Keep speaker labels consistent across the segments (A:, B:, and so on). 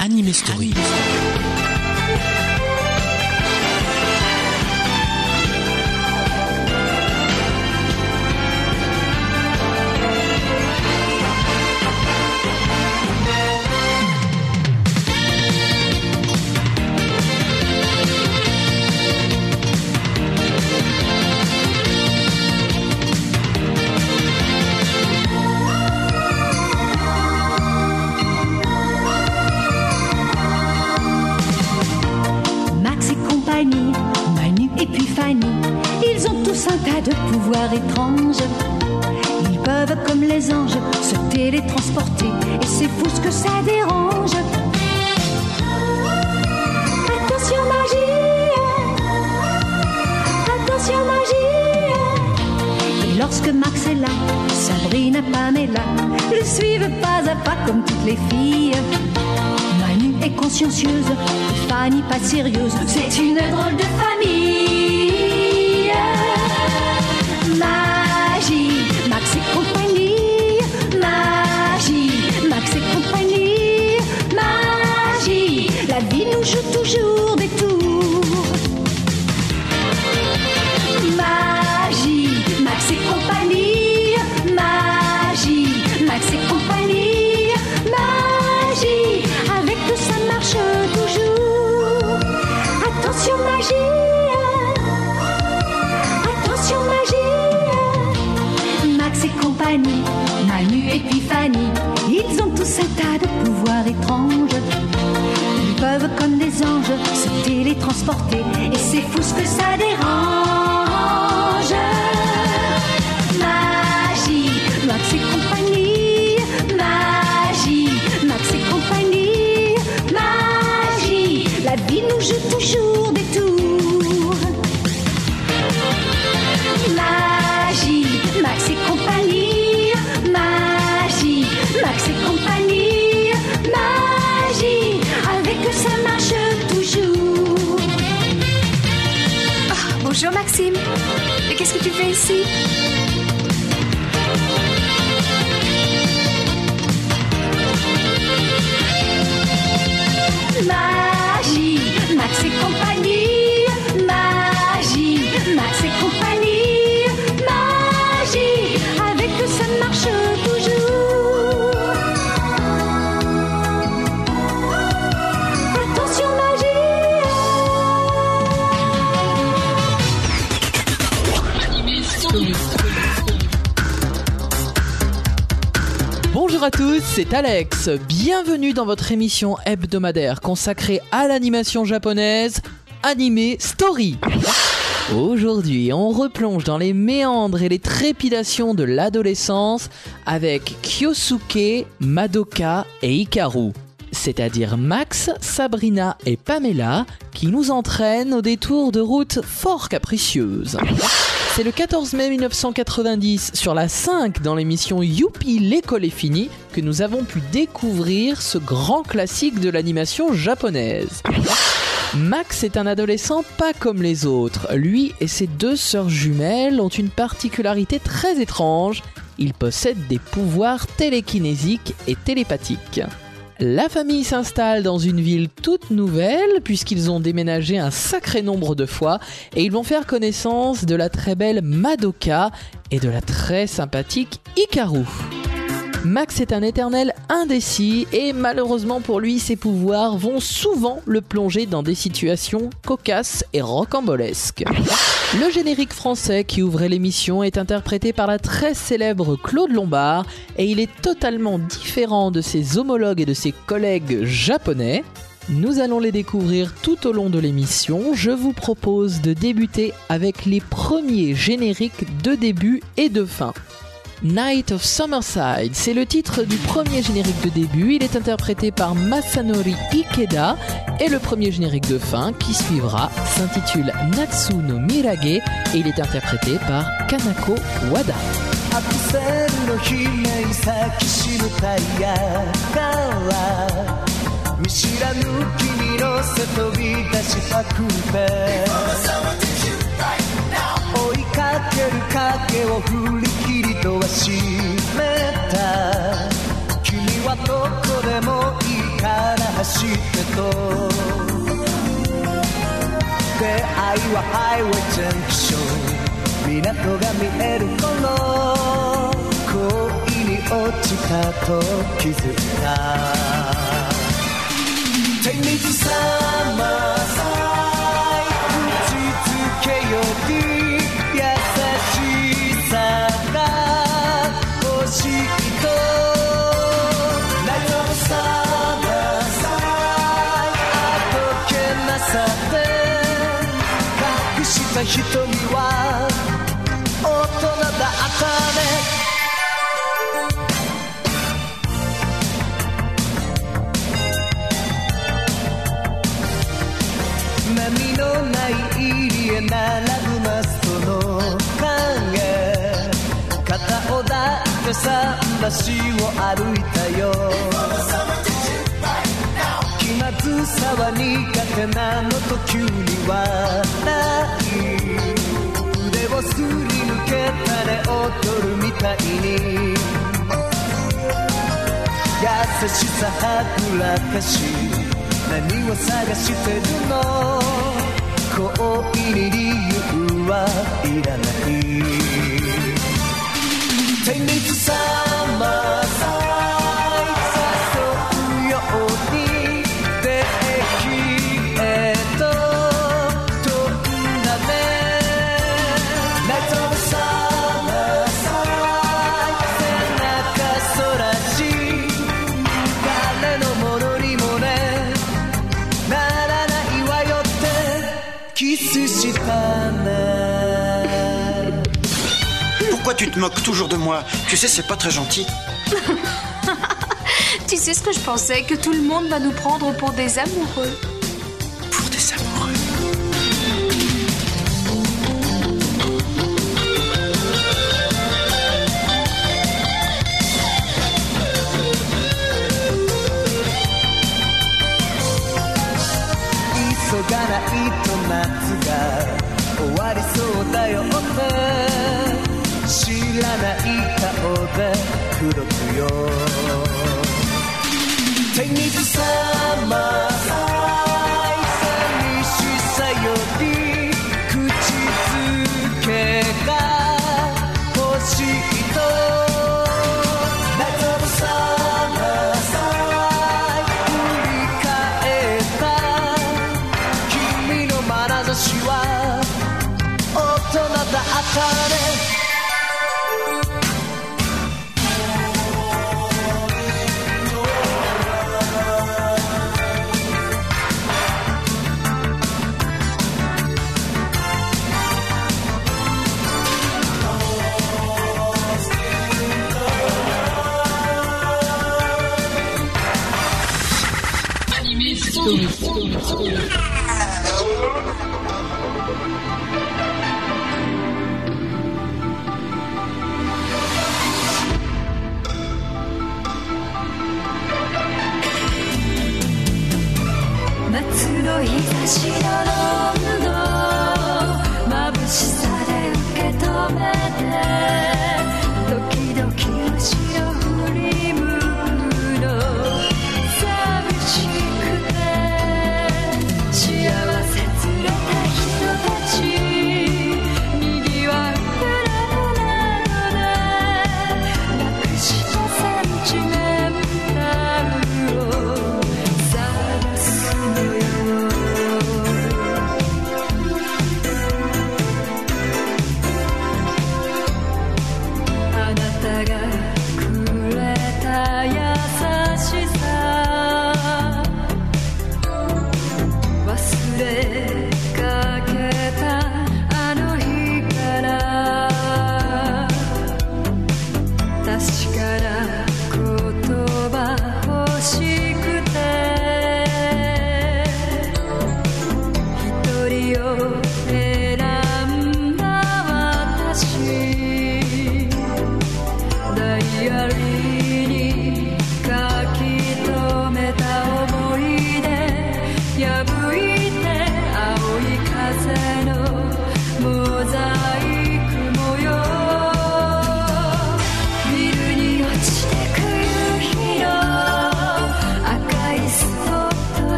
A: Anime Story.
B: Max de pouvoirs étranges. Ils peuvent, comme les anges, se télétransporter, et c'est fou ce que ça dérange. Attention magie, attention magie. Et lorsque Max est là, Sabrina, Pamela le suivent pas à pas comme toutes les filles. Manu est consciencieuse, Fanny pas sérieuse. C'est une drôle de famille. Et c'est fou ce que ça dérange.
C: see. À tous, c'est Alex. Bienvenue dans votre émission hebdomadaire consacrée à l'animation japonaise Anime Story. Aujourd'hui, on replonge dans les méandres et les trépidations de l'adolescence avec Kyosuke, Madoka et Hikaru. C'est-à-dire Max, Sabrina et Pamela qui nous entraînent au détour de routes fort capricieuses. C'est le 14 mai 1990 sur la 5 dans l'émission Youpi l'école est finie que nous avons pu découvrir ce grand classique de l'animation japonaise. Max est un adolescent pas comme les autres. Lui et ses deux sœurs jumelles ont une particularité très étrange. Ils possèdent des pouvoirs télékinésiques et télépathiques. La famille s'installe dans une ville toute nouvelle puisqu'ils ont déménagé un sacré nombre de fois et ils vont faire connaissance de la très belle Madoka et de la très sympathique Hikaru. Max est un éternel indécis et malheureusement pour lui, ses pouvoirs vont souvent le plonger dans des situations cocasses et rocambolesques. Le générique français qui ouvrait l'émission est interprété par la très célèbre Claude Lombard et il est totalement différent de ses homologues et de ses collègues japonais. Nous allons les découvrir tout au long de l'émission. Je vous propose de débuter avec les premiers génériques de début et de fin. Night of Summerside, c'est le titre du premier générique de début. Il est interprété par Masanori Ikeda et le premier générique de fin qui suivra s'intitule Natsu no Mirage et il est interprété par Kanako Wada.
D: アクセルの姫咲きしむタイヤが見知らぬ君乗せ飛び出したくて追いかける影を振り 切りとは閉めた君はどこでもいいから走してと。出会いはハイウェイジャンクション。港が見える頃恋に落ちたと気づいた。手水さした瞳は大人だったね。波のない入りへ並ぶマストの影。肩を抱いて桟橋を歩いたよ。気まずさは苦手なのと急に笑いをすり抜けたね踊るみたいに。優しさはぐらかし何を探してるの？恋に理由はいらない。天水さま
A: tu te moques toujours de moi Tu sais, c'est pas très gentil.
E: Tu sais ce que je pensais Que tout le monde va nous prendre pour des amoureux. 왜 그렇구요 Take me to summer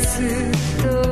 E: 次
C: 都。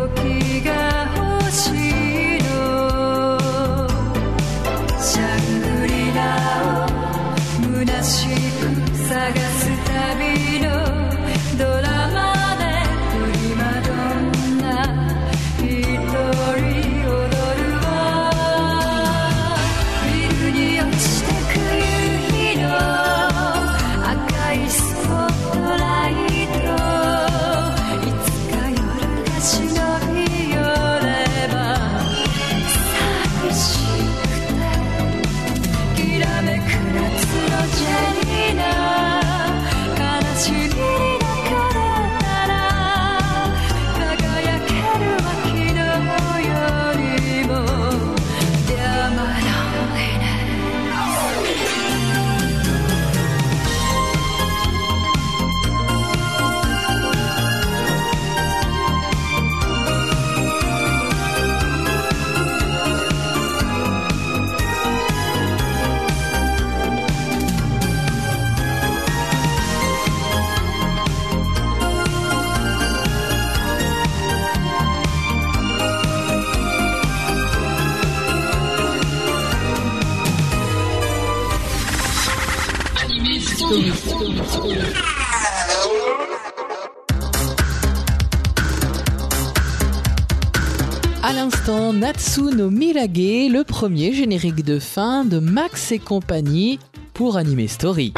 C: L'instant, Natsu no Mirage, le premier générique de fin de Max et compagnie pour Anime Story.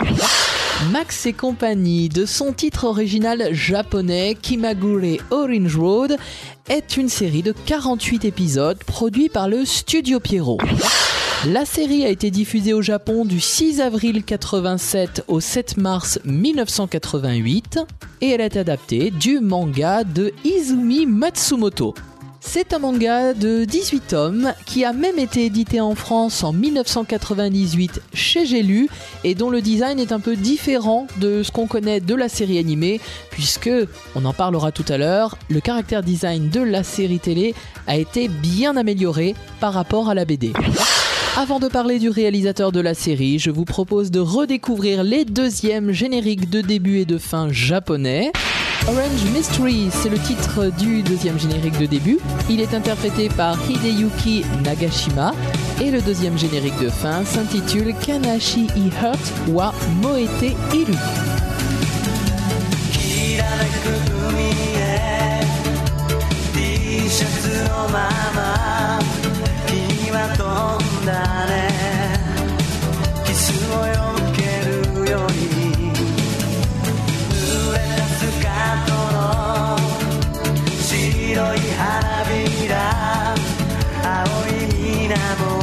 C: Max et compagnie, de son titre original japonais Kimagure Orange Road, est une série de 48 épisodes produits par le Studio Pierrot. La série a été diffusée au Japon du 6 avril 87 au 7 mars 1988 et elle est adaptée du manga de Izumi Matsumoto. C'est un manga de 18 tomes qui a même été édité en France en 1998 chez J'ai lu et dont le design est un peu différent de ce qu'on connaît de la série animée puisque, on en parlera tout à l'heure, le caractère design de la série télé a été bien amélioré par rapport à la BD. Avant de parler du réalisateur de la série, je vous propose de redécouvrir les deuxièmes génériques de début et de fin japonais. Orange Mystery, c'est le titre du deuxième générique de début. Il est interprété par Hideyuki Nagashima. Et le deuxième générique de fin s'intitule Kanashi i Hurt wa Moete Iru.
F: きらめく海へ T シャツのまま君は飛んだ 白い花びら青い水面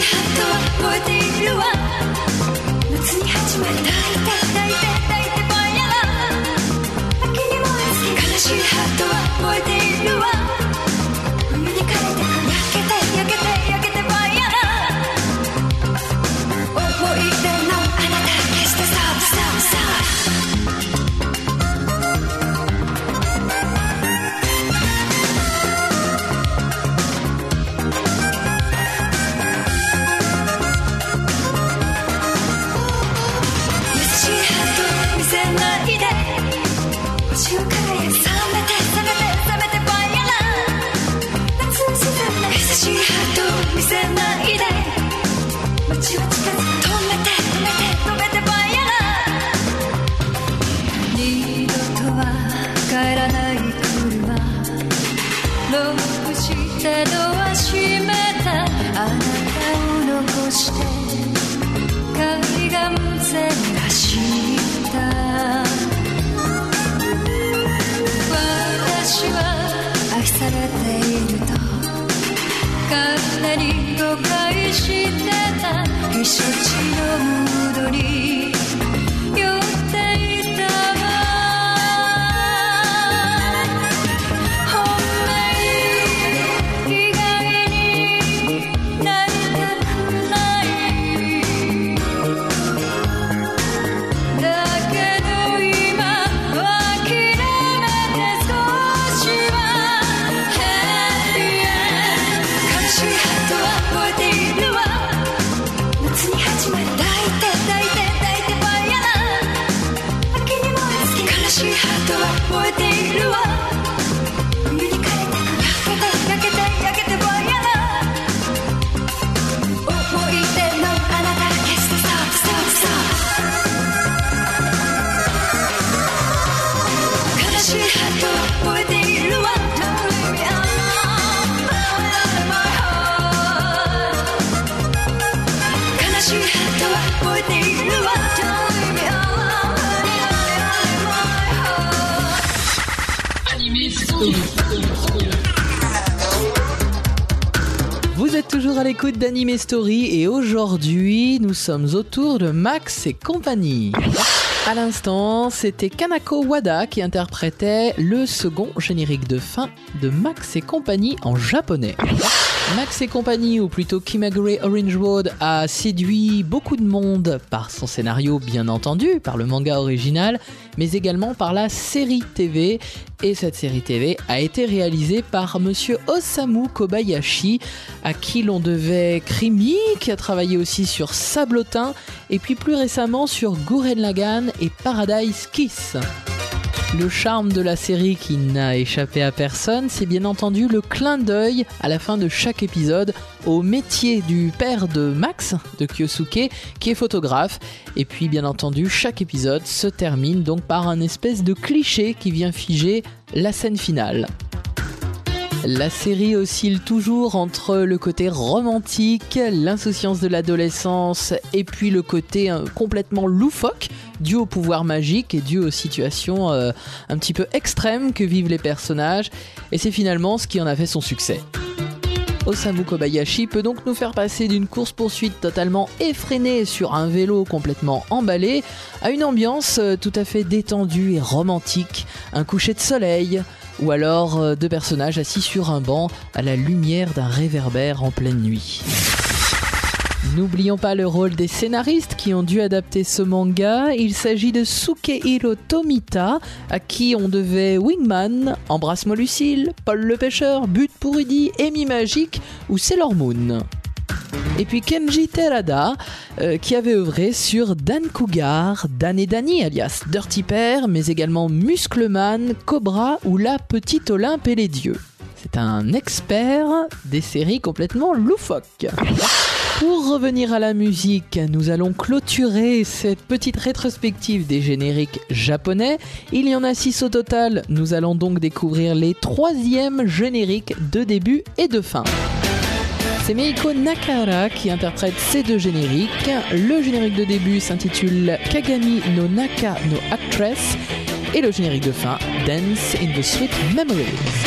E: ハットは覚えているわ。夏に始まる抱いて抱いて抱いてぼんやら秋に燃え尽き悲しいハートは燃えている。クしてドア閉めた。あなた。を残して海岸線走った。私は愛されていると勝手に誤解してた。避暑地のムードにしはとえているわ。
C: Toujours à l'écoute d'Anime Story et aujourd'hui nous sommes autour de Max et compagnie. À l'instant, c'était Kanako Wada qui interprétait le second générique de fin de Max et compagnie en japonais. Max et compagnie, ou plutôt Kimagure Orange Road, a séduit beaucoup de monde par son scénario, bien entendu, par le manga original, mais également par la série TV. Et cette série TV a été réalisée par monsieur Osamu Kobayashi, à qui l'on devait Krimi, qui a travaillé aussi sur Sablotin, et puis plus récemment sur Gurren Lagann et Paradise Kiss. Le charme de la série qui n'a échappé à personne, c'est bien entendu le clin d'œil à la fin de chaque épisode au métier du père de Max, de Kyosuke, qui est photographe. Et puis bien entendu, chaque épisode se termine donc par un espèce de cliché qui vient figer la scène finale. La série oscille toujours entre le côté romantique, l'insouciance de l'adolescence et puis le côté euh, complètement loufoque dû au pouvoir magique et dû aux situations euh, un petit peu extrêmes que vivent les personnages et c'est finalement ce qui en a fait son succès. Osamu Kobayashi peut donc nous faire passer d'une course-poursuite totalement effrénée sur un vélo complètement emballé à une ambiance euh, tout à fait détendue et romantique, un coucher de soleil, ou alors euh, deux personnages assis sur un banc à la lumière d'un réverbère en pleine nuit. N'oublions pas le rôle des scénaristes qui ont dû adapter ce manga. Il s'agit de Sukehiro Tomita, à qui on devait Wingman, Embrasse-moi Lucille, Paul le pêcheur, But pour Rudy, Amy Magique ou Sailor Moon.
G: Et puis Kenji Terada, euh, qui avait œuvré sur Dan Cougar, Dan et Danny, alias Dirty Pair, mais également Muscleman, Cobra ou La Petite Olympe et les Dieux. C'est un expert des séries complètement loufoques. Pour revenir à la musique, nous allons clôturer cette petite rétrospective des génériques japonais. Il y en a 6 au total, nous allons donc découvrir les troisièmes génériques de début et de fin. C'est Meiko Nakara qui interprète ces deux génériques. Le générique de début s'intitule Kagami no Naka no Actress et le générique de fin Dance in the Sweet Memories.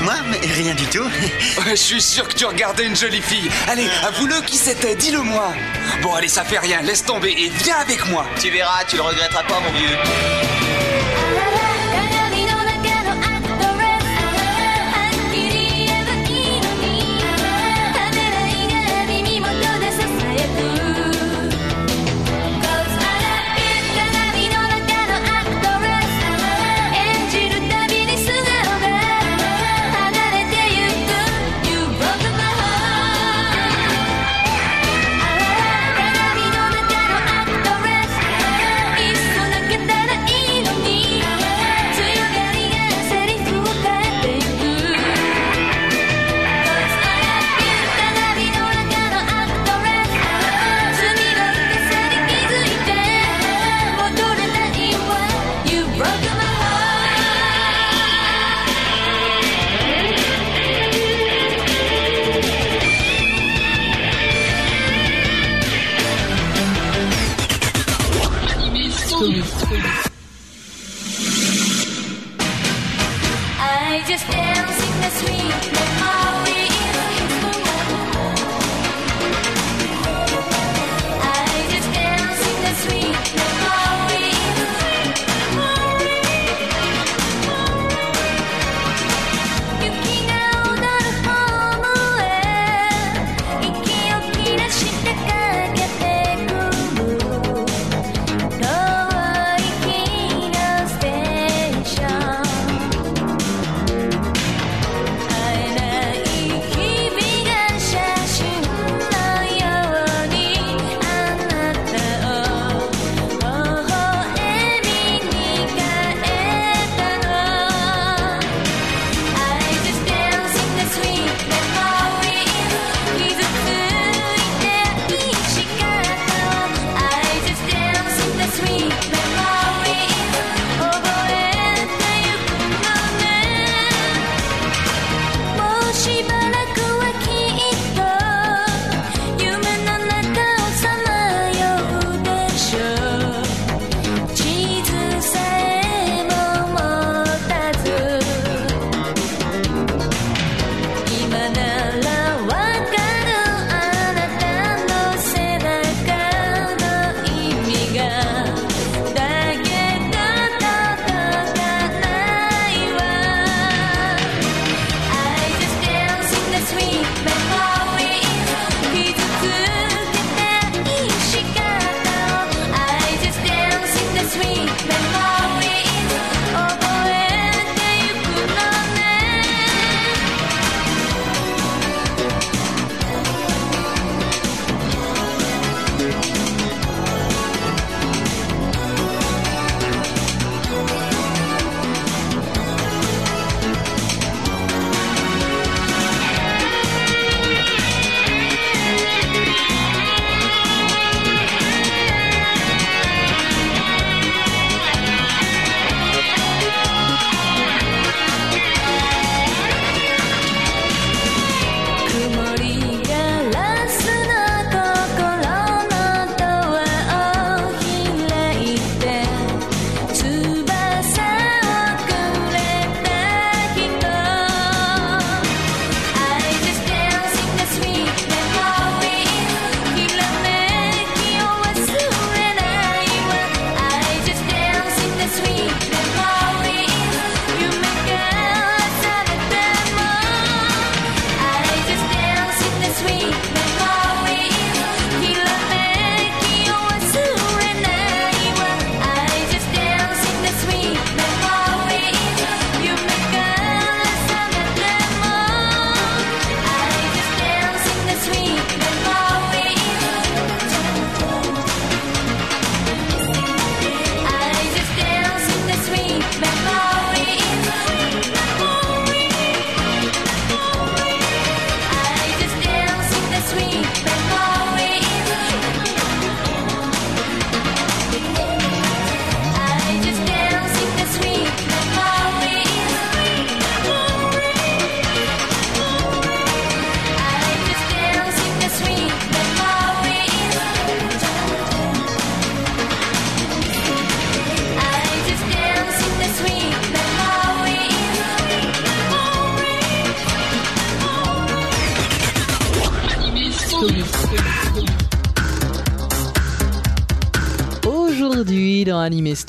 A: Moi Mais rien du tout.
H: Je suis sûr que tu regardais une jolie fille. Allez, euh. avoue-le qui c'était, dis-le moi. Bon, allez, ça fait rien, laisse tomber et viens avec moi.
I: Tu verras, tu le regretteras pas, mon vieux.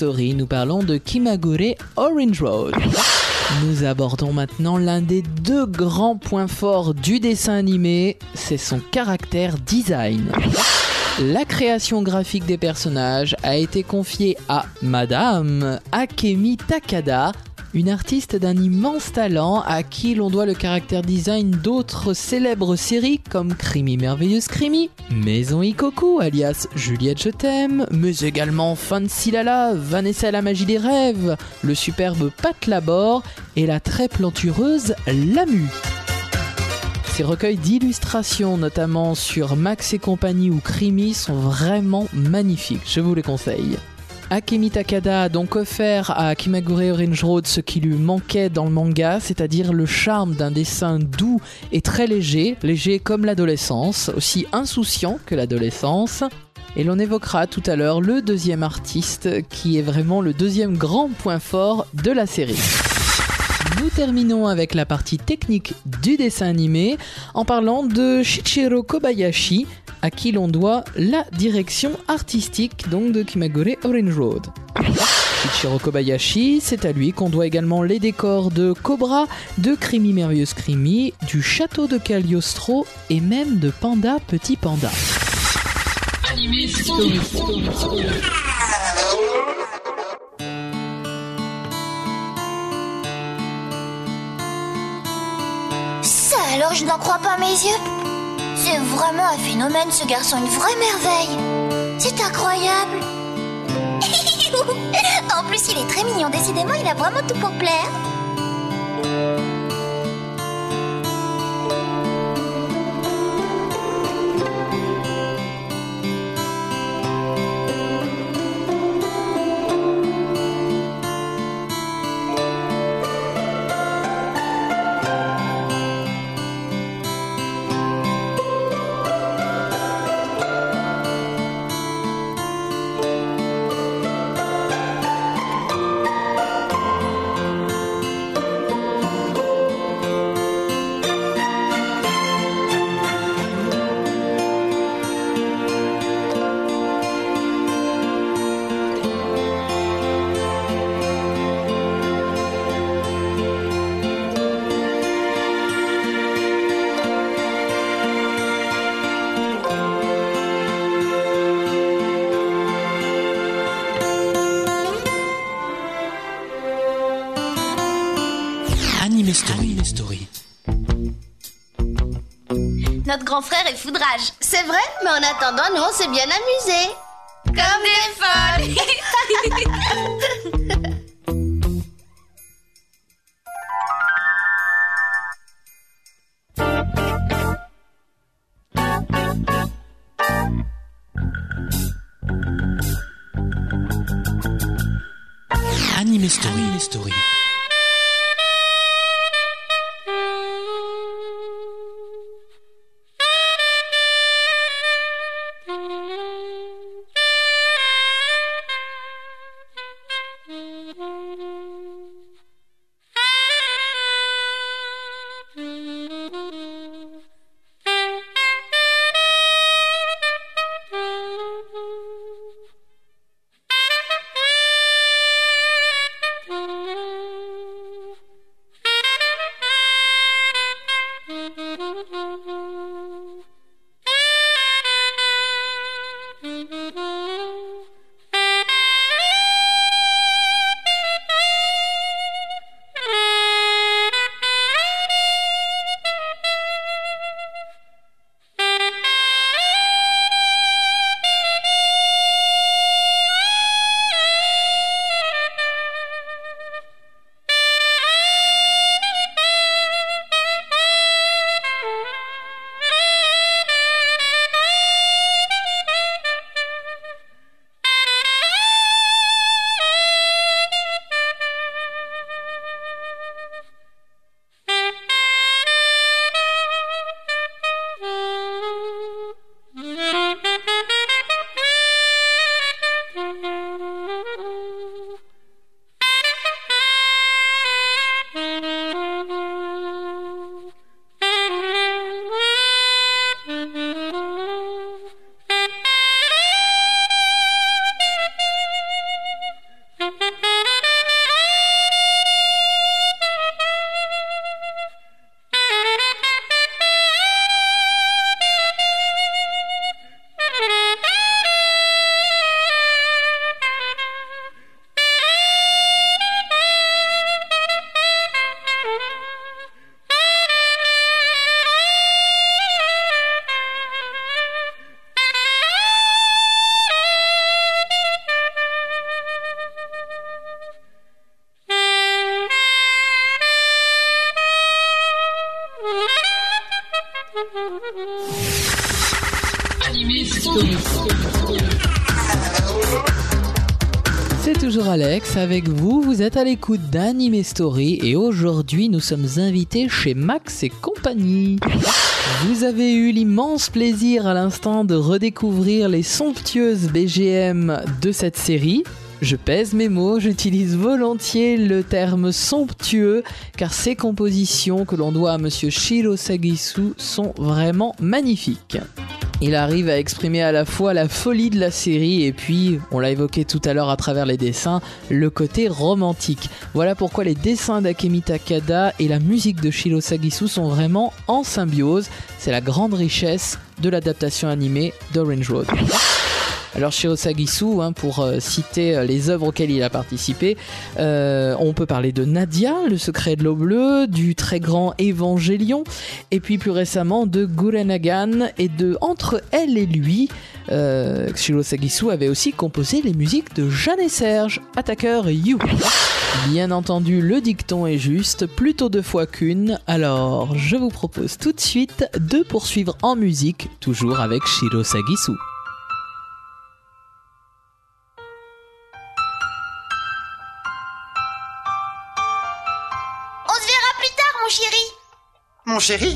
C: Nous parlons de Kimagure Orange Road. Nous abordons maintenant l'un des deux grands points forts du dessin animé, c'est son caractère design. La création graphique des personnages a été confiée à Madame Akemi Takada, une artiste d'un immense talent à qui l'on doit le caractère design d'autres célèbres séries comme Crimi Merveilleuse Crimi, Maison Ikoku alias Juliette Je t'aime, mais également Fancy Lala, Vanessa la magie des rêves, le superbe Pat Labor et la très plantureuse Lamu. Ces recueils d'illustrations, notamment sur Max et compagnie ou Crimi, sont vraiment magnifiques. Je vous les conseille. Akemi Takada a donc offert à Kimagure Orange Road ce qui lui manquait dans le manga, c'est-à-dire le charme d'un dessin doux et très léger, léger comme l'adolescence, aussi insouciant que l'adolescence. Et l'on évoquera tout à l'heure le deuxième artiste qui est vraiment le deuxième grand point fort de la série. Nous terminons avec la partie technique du dessin animé en parlant de Shichiro Kobayashi, à qui l'on doit la direction artistique donc de Kimagure Orange Road. Shichiro Kobayashi, c'est à lui qu'on doit également les décors de Cobra, de Crimi Merveilleuse Crimi, du château de Cagliostro et même de Panda Petit Panda.
J: Alors, je n'en crois pas mes yeux. C'est vraiment un phénomène, ce garçon, une vraie merveille. C'est incroyable. en plus, il est très mignon. Décidément, il a vraiment tout pour plaire. Grand frère est foudrage. C'est vrai, mais en attendant, nous, on s'est bien amusés. Comme des folles.
C: avec vous, vous êtes à l'écoute d'Anime Story et aujourd'hui nous sommes invités chez Max et compagnie. Vous avez eu l'immense plaisir à l'instant de redécouvrir les somptueuses BGM de cette série. Je pèse mes mots, j'utilise volontiers le terme somptueux car ces compositions que l'on doit à monsieur Shiro Sagisu sont vraiment magnifiques. Il arrive à exprimer à la fois la folie de la série et puis, on l'a évoqué tout à l'heure à travers les dessins, le côté romantique. Voilà pourquoi les dessins d'Akemi Takada et la musique de Shiro Sagisu sont vraiment en symbiose. C'est la grande richesse de l'adaptation animée d'Orange Road. Alors Shiro Sagisu, hein, pour euh, citer euh, les œuvres auxquelles il a participé, euh, on peut parler de Nadia, Le secret de l'eau bleue, du très grand Évangélion, et puis plus récemment de Gurren Lagann et de Entre elle et lui. Euh, Shiro Sagisu avait aussi composé les musiques de Jeanne et Serge, Attaqueur You. Bien entendu, le dicton est juste, plutôt deux fois qu'une, alors je vous propose tout de suite de poursuivre en musique, toujours avec Shiro Sagisu.
J: Mon chéri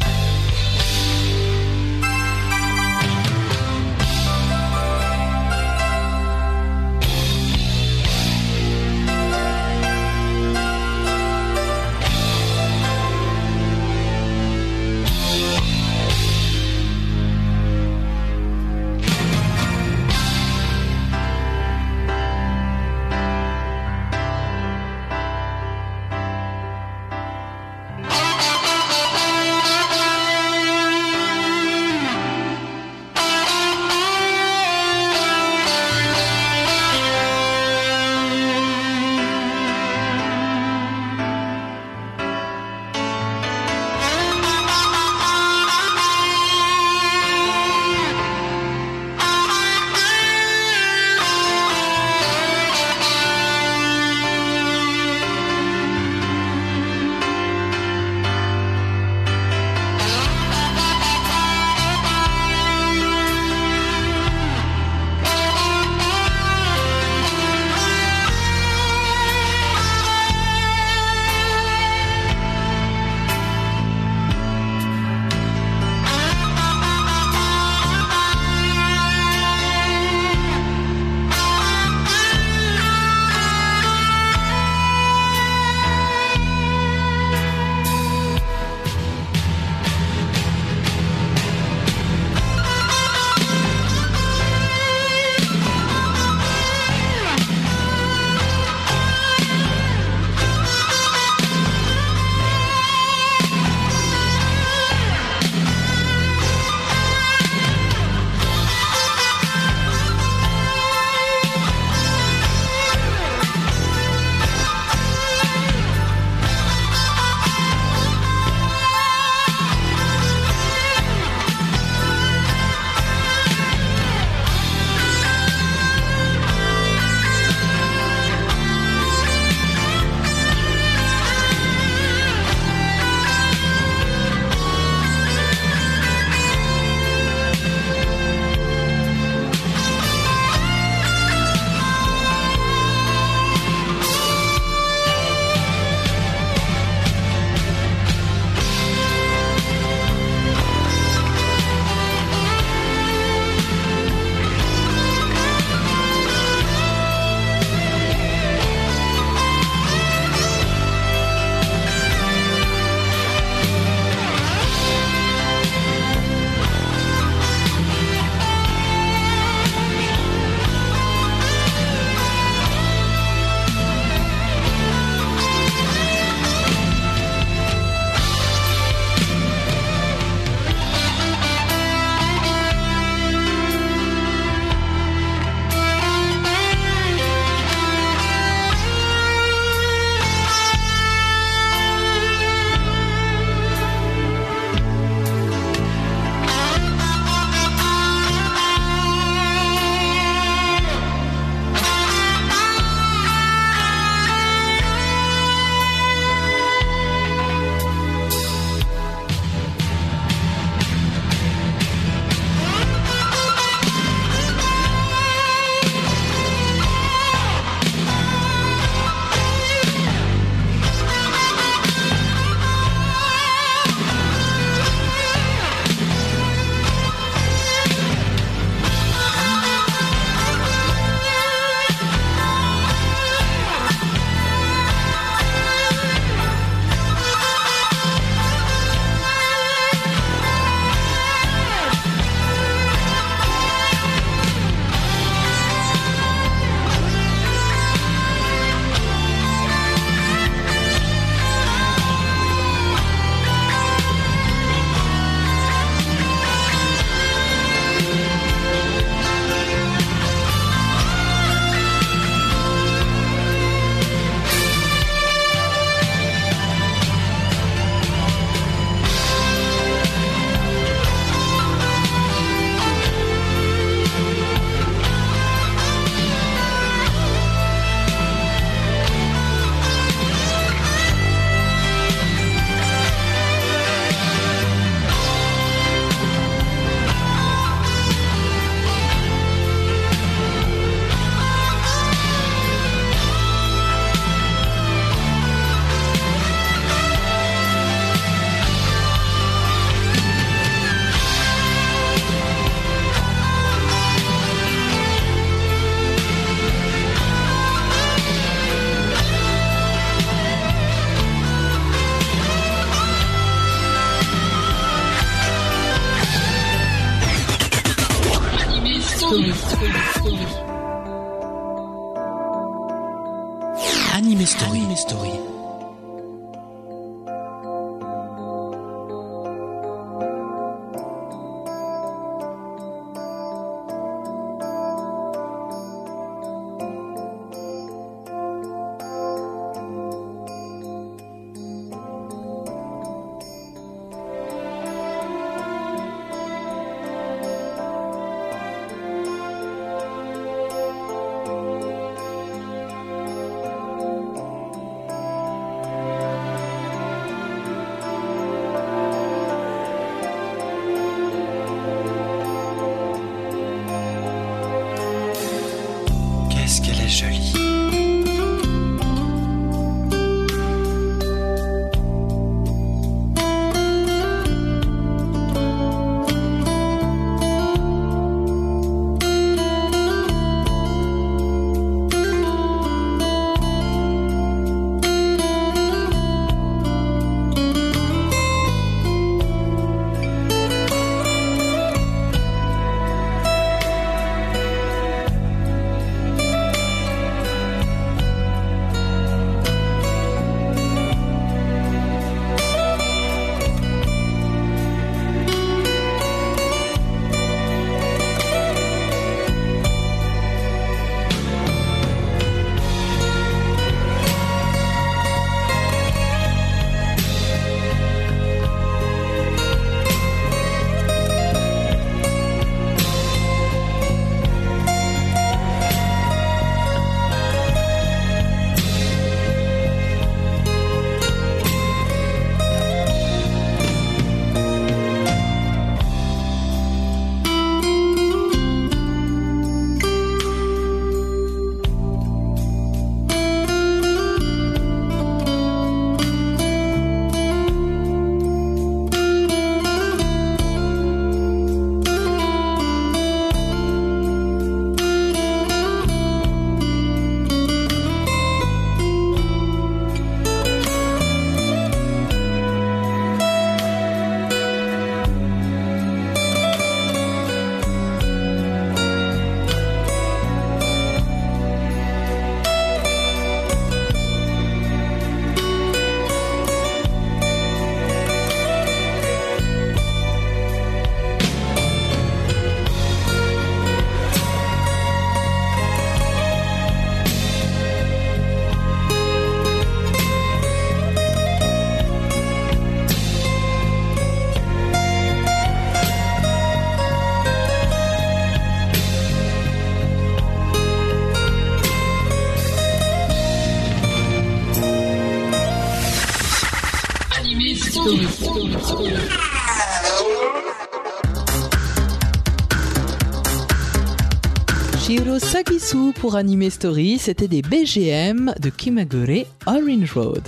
C: Sagisu pour Anime Story, c'était des BGM de Kimagure Orange Road.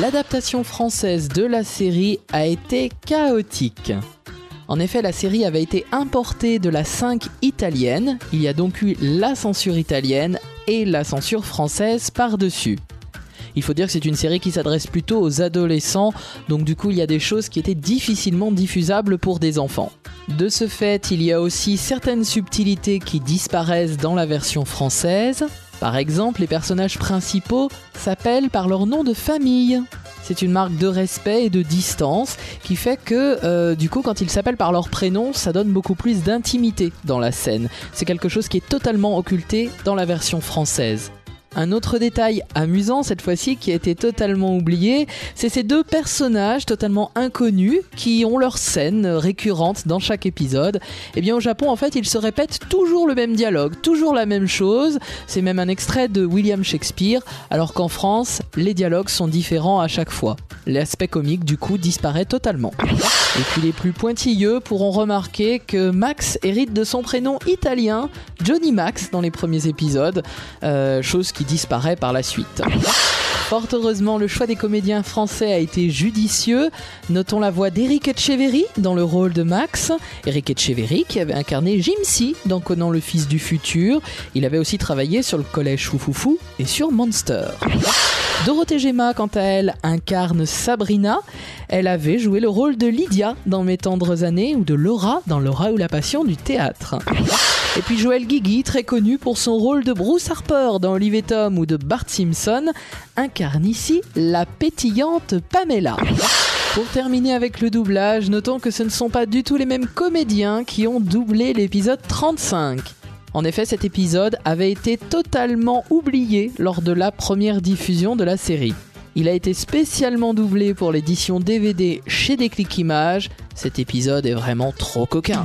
C: L'adaptation française de la série a été chaotique. En effet, la série avait été importée de la 5 italienne, il y a donc eu la censure italienne et la censure française par-dessus. Il faut dire que c'est une série qui s'adresse plutôt aux adolescents, donc du coup il y a des choses qui étaient difficilement diffusables pour des enfants. De ce fait, il y a aussi certaines subtilités qui disparaissent dans la version française. Par exemple, les personnages principaux s'appellent par leur nom de famille. C'est une marque de respect et de distance qui fait que, euh, du coup, quand ils s'appellent par leur prénom, ça donne beaucoup plus d'intimité dans la scène. C'est quelque chose qui est totalement occulté dans la version française. Un autre détail amusant cette fois-ci qui a été totalement oublié, c'est ces deux personnages totalement inconnus qui ont leur scène récurrente dans chaque épisode. Et bien au Japon en fait ils se répètent toujours le même dialogue, toujours la même chose. C'est même un extrait de William Shakespeare, alors qu'en France les dialogues sont différents à chaque fois. L'aspect comique du coup disparaît totalement. Et puis les plus pointilleux pourront remarquer que Max hérite de son prénom italien, Johnny Max, dans les premiers épisodes, euh, chose qui disparaît par la suite. Fort heureusement, le choix des comédiens français a été judicieux. Notons la voix d'Eric Etcheverry dans le rôle de Max. Eric Etcheverry qui avait incarné Jimsy dans Conan le fils du futur. Il avait aussi travaillé sur le collège Foufoufou et sur Monster. Dorothée Gemma, quant à elle, incarne Sabrina. Elle avait joué le rôle de Lydia dans Mes tendres années ou de Laura dans Laura ou la passion du théâtre.
E: Et puis Joel Gigi, très connu pour son rôle de Bruce Harper dans Olive et Tom ou de Bart Simpson, incarne ici la pétillante Pamela. Pour terminer avec le doublage, notons que ce ne sont pas du tout les mêmes comédiens qui ont doublé l'épisode 35. En effet, cet épisode avait été totalement oublié lors de la première diffusion de la série. Il a été spécialement doublé pour l'édition DVD chez Déclic Images. Cet épisode est vraiment trop coquin.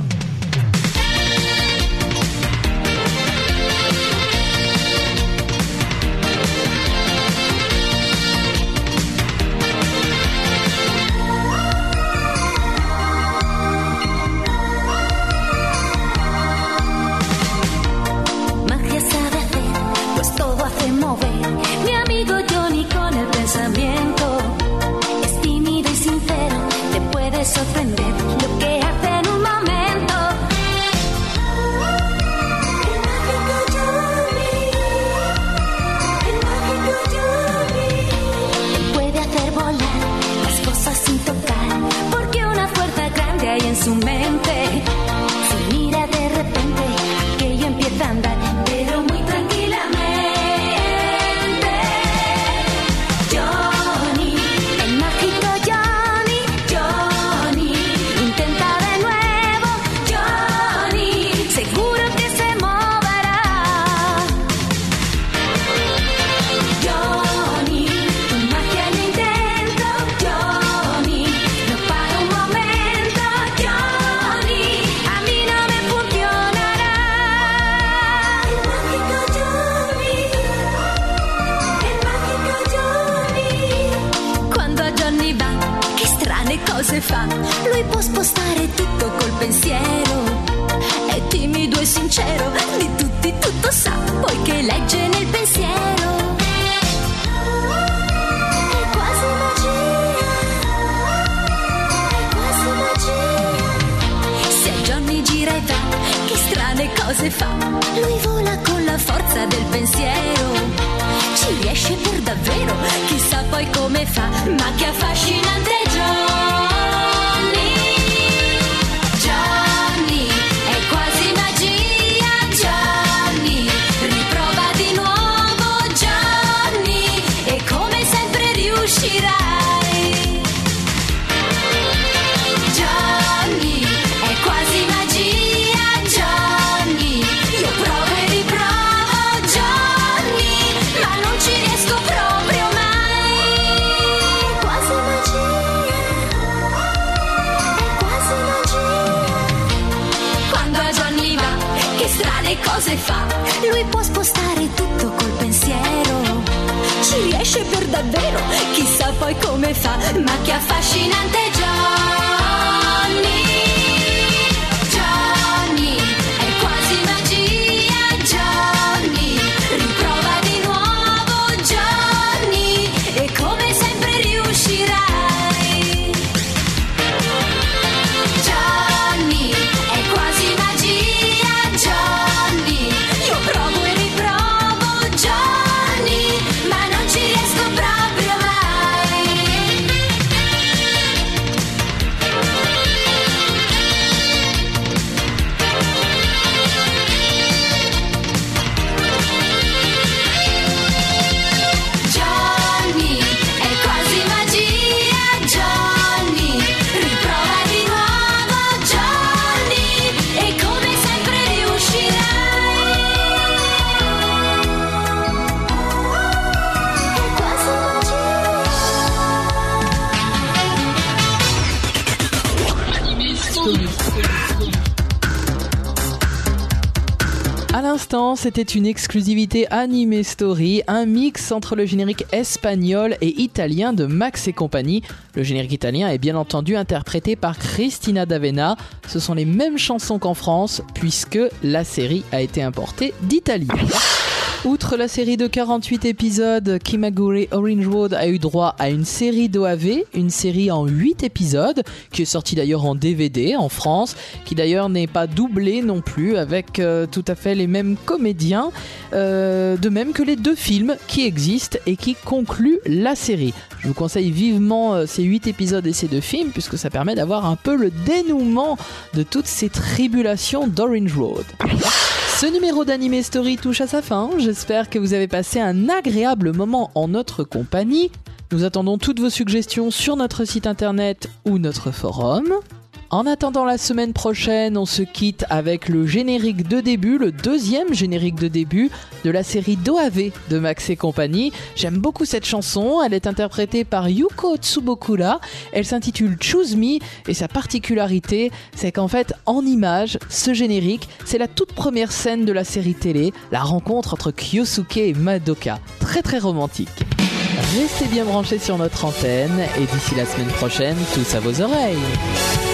E: C'était une exclusivité Anime Story, un mix entre le générique espagnol et italien de Max et compagnie. Le générique italien est bien entendu interprété par Cristina D'Avena. Ce sont les mêmes chansons qu'en France, puisque la série a été importée d'Italie. Outre la série de 48 épisodes, Kimagure Orange Road a eu droit à une série d'OAV, une série en 8 épisodes, qui est sortie d'ailleurs en DVD en France, qui d'ailleurs n'est pas doublée non plus, avec euh, tout à fait les mêmes comédiens, euh, de même que les deux films qui existent et qui concluent la série. Je vous conseille vivement euh, ces 8 épisodes et ces deux films, puisque ça permet d'avoir un peu le dénouement de toutes ces tribulations d'Orange Road.
G: Ce numéro d'Anime Story touche à sa fin. J'espère que vous avez passé un agréable moment en notre compagnie. Nous attendons toutes vos suggestions sur notre site internet ou notre forum. En attendant la semaine prochaine, on se quitte avec le générique de début, le deuxième générique de début de la série Doave de Max et compagnie. J'aime beaucoup cette chanson, elle est interprétée par Yuko Tsubokura, elle s'intitule Choose Me et sa particularité, c'est qu'en fait, en image, ce générique, c'est la toute première scène de la série télé, la rencontre entre Kyosuke et Madoka. Très très romantique. Restez bien branchés sur notre antenne et d'ici la semaine prochaine, tous à vos oreilles.